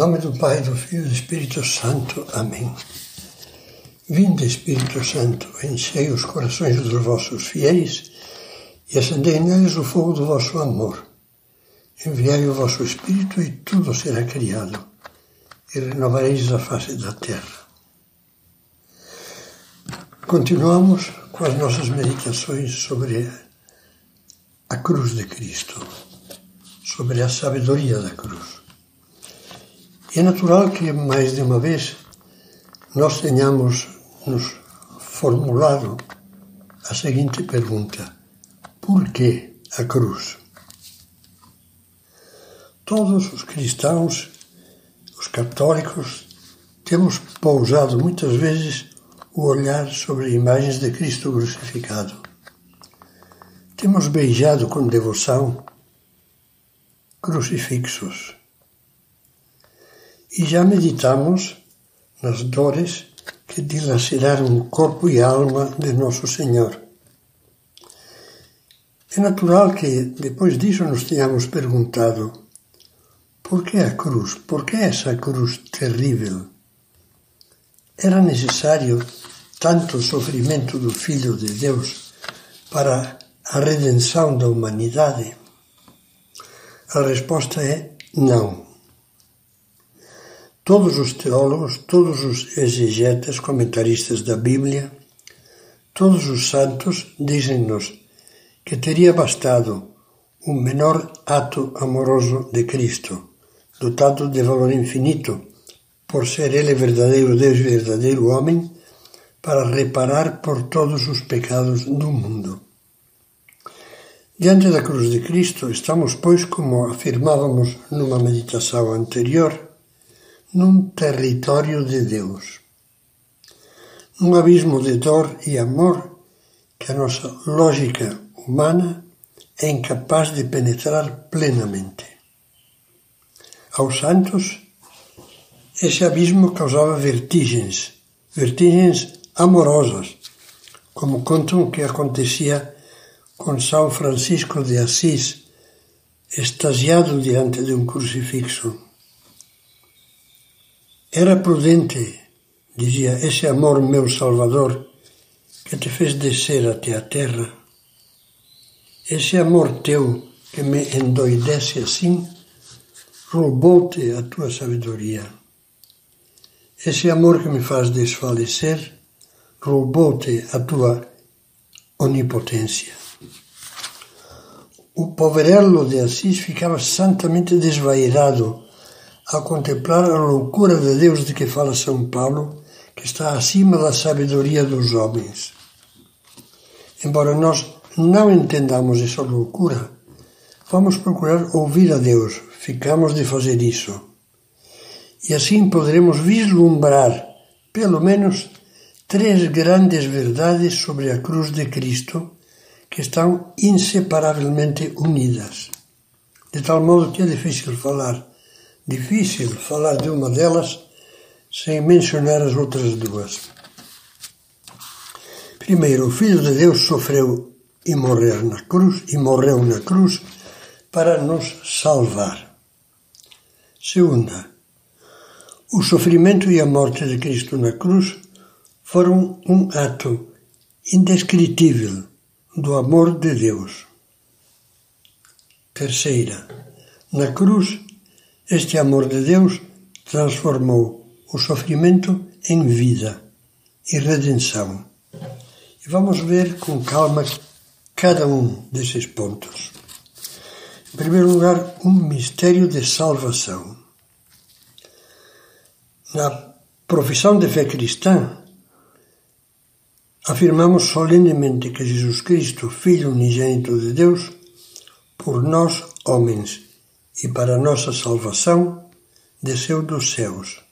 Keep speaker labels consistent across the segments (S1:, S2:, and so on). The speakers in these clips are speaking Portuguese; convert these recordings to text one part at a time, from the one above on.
S1: nome do Pai, do Filho e do Espírito Santo. Amém. Vinde, Espírito Santo, enchei os corações dos vossos fiéis e acendei neles o fogo do vosso amor. Enviai o vosso Espírito e tudo será criado, e renovareis a face da terra. Continuamos com as nossas meditações sobre a cruz de Cristo, sobre a sabedoria da cruz. É natural que mais de uma vez nós tenhamos nos formulado a seguinte pergunta: por que a cruz? Todos os cristãos, os católicos, temos pousado muitas vezes o olhar sobre imagens de Cristo crucificado. Temos beijado com devoção crucifixos e já meditamos nas dores que dilaceraram o corpo e alma de Nosso Senhor. É natural que, depois disso, nos tenhamos perguntado: por que a cruz? Por que essa cruz terrível? Era necessário tanto sofrimento do Filho de Deus para a redenção da humanidade? A resposta é não. Todos os teólogos, todos os exegetas, comentaristas da Bíblia, todos os santos dizem-nos que teria bastado o menor ato amoroso de Cristo, dotado de valor infinito, por ser ele verdadeiro Deus e verdadeiro homem, para reparar por todos os pecados do mundo. Diante da cruz de Cristo, estamos, pois, como afirmávamos numa meditação anterior, num território de Deus. Num abismo de dor e amor que a nossa lógica humana é incapaz de penetrar plenamente. Aos santos, esse abismo causava vertigens, vertigens amorosas, como contam que acontecia com São Francisco de Assis, extasiado diante de um crucifixo. Era prudente, dizia, esse amor meu Salvador que te fez descer até a terra. Esse amor teu que me endoidece assim, roubou-te a tua sabedoria. Esse amor que me faz desfalecer, roubou-te a tua onipotência. O poverello de Assis ficava santamente desvairado ao contemplar a loucura de Deus de que fala São Paulo, que está acima da sabedoria dos homens. Embora nós não entendamos essa loucura, vamos procurar ouvir a Deus, ficamos de fazer isso. E assim poderemos vislumbrar, pelo menos, três grandes verdades sobre a cruz de Cristo que estão inseparavelmente unidas. De tal modo que é difícil falar Difícil falar de uma delas sem mencionar as outras duas. Primeiro, o Filho de Deus sofreu e morreu na cruz e morreu na cruz para nos salvar. Segunda, o sofrimento e a morte de Cristo na cruz foram um ato indescritível do amor de Deus. Terceira, na cruz este amor de Deus transformou o sofrimento em vida e redenção. E vamos ver com calma cada um desses pontos. Em primeiro lugar, um mistério de salvação. Na profissão de fé cristã, afirmamos solenemente que Jesus Cristo, Filho unigênito de Deus, por nós, homens, e para nossa salvação desceu dos céus.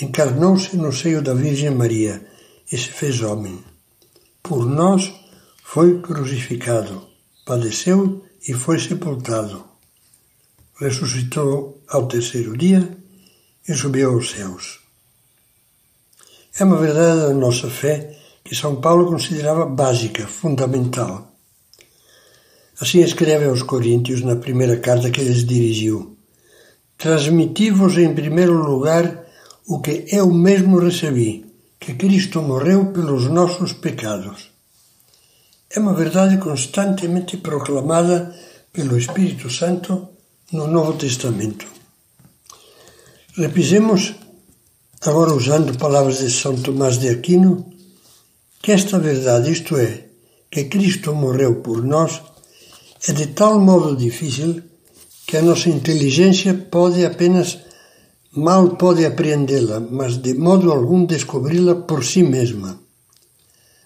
S1: Encarnou-se no seio da Virgem Maria e se fez homem. Por nós foi crucificado, padeceu e foi sepultado. Ressuscitou ao terceiro dia e subiu aos céus. É uma verdade da nossa fé que São Paulo considerava básica, fundamental. Assim escreve aos Coríntios na primeira carta que lhes dirigiu: transmiti-vos em primeiro lugar o que eu mesmo recebi, que Cristo morreu pelos nossos pecados. É uma verdade constantemente proclamada pelo Espírito Santo no Novo Testamento. Repisemos, agora usando palavras de São Tomás de Aquino, que esta verdade, isto é, que Cristo morreu por nós, é de tal modo difícil que a nossa inteligência pode apenas mal pode apreendê-la, mas de modo algum descobri-la por si mesma.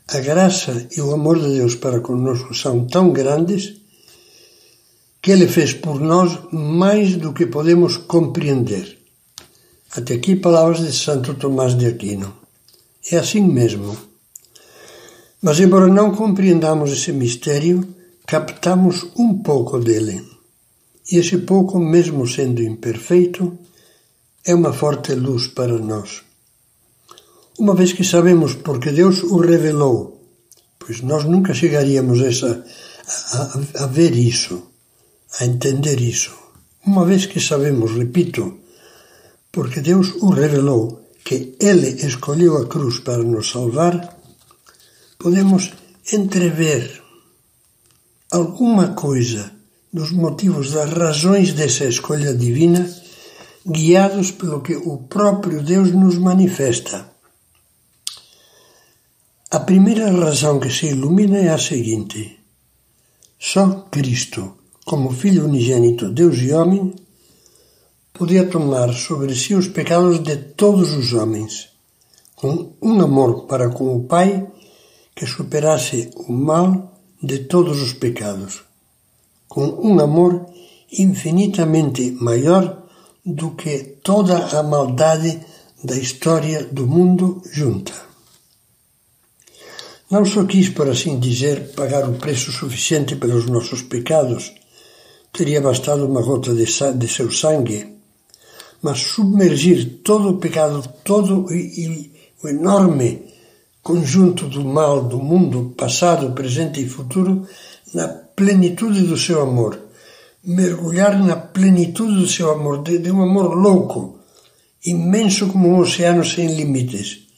S1: A graça e o amor de Deus para conosco são tão grandes que Ele fez por nós mais do que podemos compreender. Até aqui palavras de Santo Tomás de Aquino. É assim mesmo. Mas, embora não compreendamos esse mistério, captamos um pouco dele. E esse pouco, mesmo sendo imperfeito, é uma forte luz para nós. Uma vez que sabemos porque Deus o revelou, pois nós nunca chegaríamos a, essa, a, a ver isso, a entender isso. Uma vez que sabemos, repito, porque Deus o revelou, que Ele escolheu a cruz para nos salvar, podemos entrever alguma coisa dos motivos, das razões dessa escolha divina, guiados pelo que o próprio Deus nos manifesta. A primeira razão que se ilumina é a seguinte: só Cristo, como Filho unigênito, Deus e homem, podia tomar sobre si os pecados de todos os homens, com um amor para com o Pai que superasse o mal de todos os pecados com um amor infinitamente maior do que toda a maldade da história do mundo junta. Não só quis, por assim dizer, pagar o preço suficiente pelos nossos pecados, teria bastado uma gota de, de seu sangue, mas submergir todo o pecado, todo e, o enorme conjunto do mal do mundo, passado, presente e futuro, na plenitude do seu amor, mergulhar na plenitude do seu amor, de, de um amor louco, imenso como um oceano sem limites,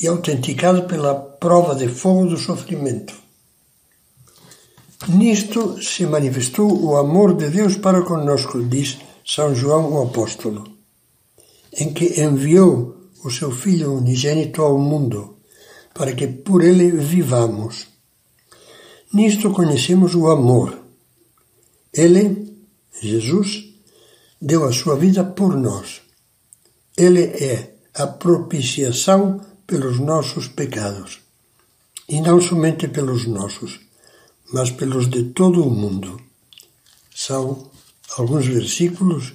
S1: e autenticado pela prova de fogo do sofrimento. Nisto se manifestou o amor de Deus para conosco, diz São João o Apóstolo, em que enviou o seu Filho unigênito ao mundo, para que por ele vivamos. Nisto conhecemos o amor. Ele, Jesus, deu a sua vida por nós. Ele é a propiciação pelos nossos pecados. E não somente pelos nossos, mas pelos de todo o mundo. São alguns versículos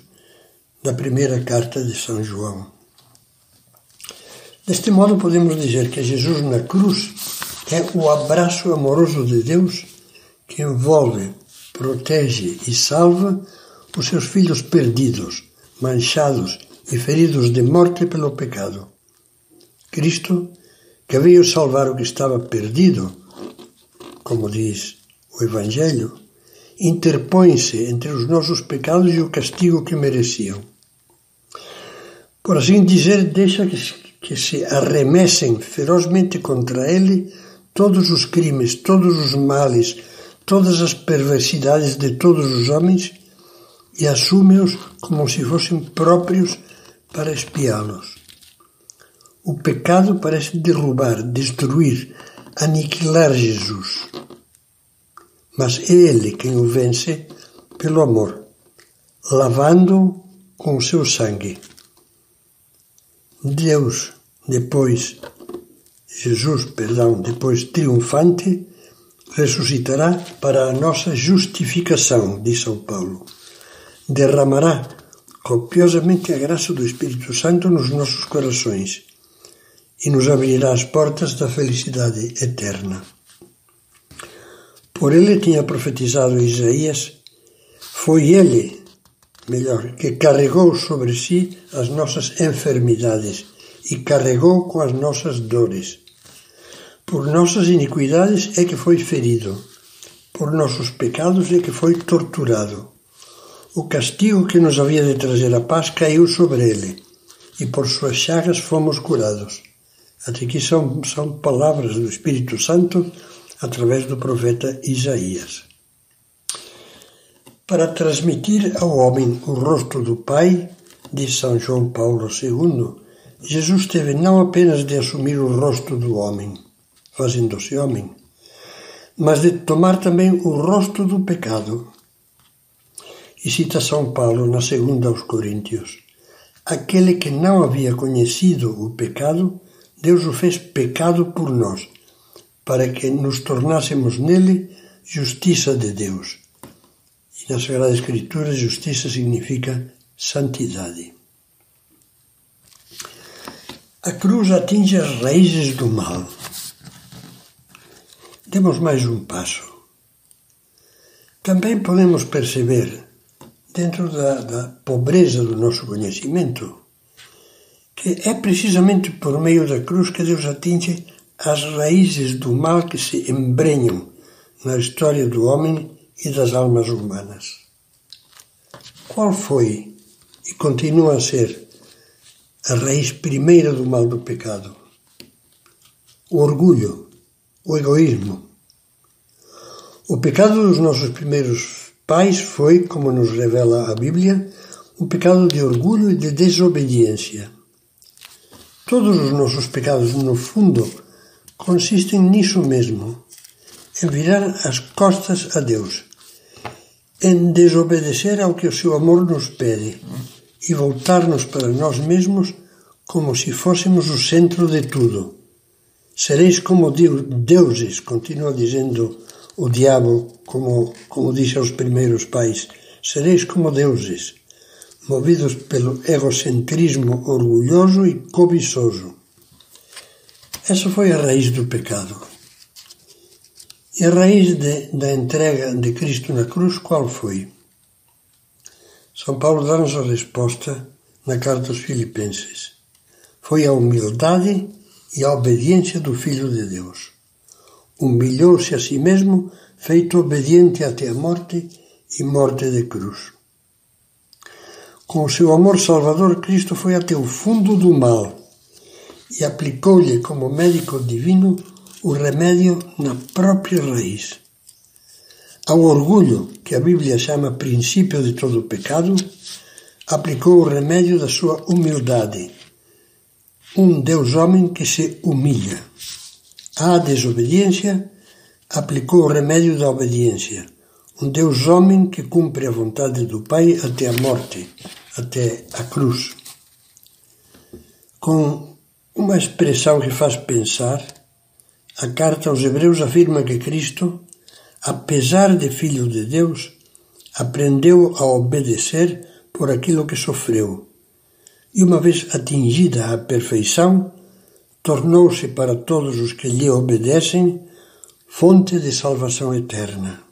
S1: da primeira carta de São João. Deste modo, podemos dizer que Jesus na cruz é o abraço amoroso de Deus que envolve, protege e salva os seus filhos perdidos, manchados e feridos de morte pelo pecado. Cristo, que veio salvar o que estava perdido, como diz o Evangelho, interpõe-se entre os nossos pecados e o castigo que mereciam. Por assim dizer, deixa que, que se arremessem ferozmente contra ele todos os crimes, todos os males, todas as perversidades de todos os homens e assume-os como se fossem próprios para espiá-los. O pecado parece derrubar, destruir, aniquilar Jesus. Mas é Ele quem o vence pelo amor, lavando-o com o seu sangue. Deus, depois Jesus, perdão, depois triunfante, ressuscitará para a nossa justificação, diz São Paulo. Derramará copiosamente a graça do Espírito Santo nos nossos corações e nos abrirá as portas da felicidade eterna. Por ele tinha profetizado Isaías, foi ele, melhor, que carregou sobre si as nossas enfermidades e carregou com as nossas dores por nossas iniquidades é que foi ferido, por nossos pecados é que foi torturado. O castigo que nos havia de trazer a paz caiu sobre ele, e por suas chagas fomos curados. Até aqui são, são palavras do Espírito Santo através do profeta Isaías. Para transmitir ao homem o rosto do Pai, diz São João Paulo II, Jesus teve não apenas de assumir o rosto do homem, fazendo-se homem, mas de tomar também o rosto do pecado. E cita São Paulo na segunda aos Coríntios: Aquele que não havia conhecido o pecado, Deus o fez pecado por nós, para que nos tornássemos nele justiça de Deus. E na Sagrada Escritura, justiça significa santidade. A cruz atinge as raízes do mal. Demos mais um passo. Também podemos perceber, dentro da, da pobreza do nosso conhecimento, que é precisamente por meio da cruz que Deus atinge as raízes do mal que se embrenham na história do homem e das almas humanas. Qual foi e continua a ser a raiz primeira do mal do pecado? O orgulho, o egoísmo. O pecado dos nossos primeiros pais foi, como nos revela a Bíblia, um pecado de orgulho e de desobediência. Todos os nossos pecados, no fundo, consistem nisso mesmo, em virar as costas a Deus, em desobedecer ao que o seu amor nos pede e voltar-nos para nós mesmos como se fôssemos o centro de tudo. Sereis como deuses, continua dizendo o diabo, como, como disse aos primeiros pais, sereis como deuses, movidos pelo egocentrismo orgulhoso e cobiçoso. Essa foi a raiz do pecado. E a raiz de, da entrega de Cristo na cruz, qual foi? São Paulo dá-nos a resposta na carta aos Filipenses. Foi a humildade e a obediência do Filho de Deus. Humilhou-se a si mesmo, feito obediente até a morte e morte de cruz. Com o seu amor salvador, Cristo foi até o fundo do mal e aplicou-lhe como médico divino o remédio na própria raiz. Ao orgulho, que a Bíblia chama princípio de todo o pecado, aplicou o remédio da sua humildade. Um Deus-homem que se humilha. À desobediência, aplicou o remédio da obediência. Um Deus-homem que cumpre a vontade do Pai até a morte, até a cruz. Com uma expressão que faz pensar, a carta aos Hebreus afirma que Cristo, apesar de Filho de Deus, aprendeu a obedecer por aquilo que sofreu. E uma vez atingida a perfeição, tornou-se para todos os que lhe obedecem fonte de salvação eterna.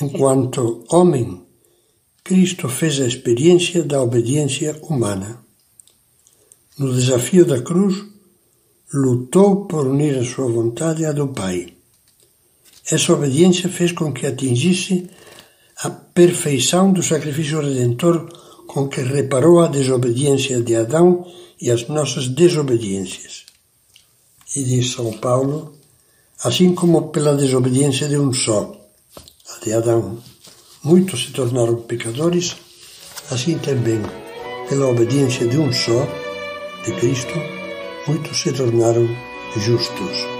S1: Enquanto homem, Cristo fez a experiência da obediência humana no desafio da cruz, lutou por unir a sua vontade à do Pai. Essa obediência fez com que atingisse a perfeição do sacrifício redentor com que reparou a desobediência de Adão e as nossas desobediências. E diz São Paulo, assim como pela desobediência de um só, a de Adão, muitos se tornaram pecadores, assim também pela obediência de um só, de Cristo, muitos se tornaram justos.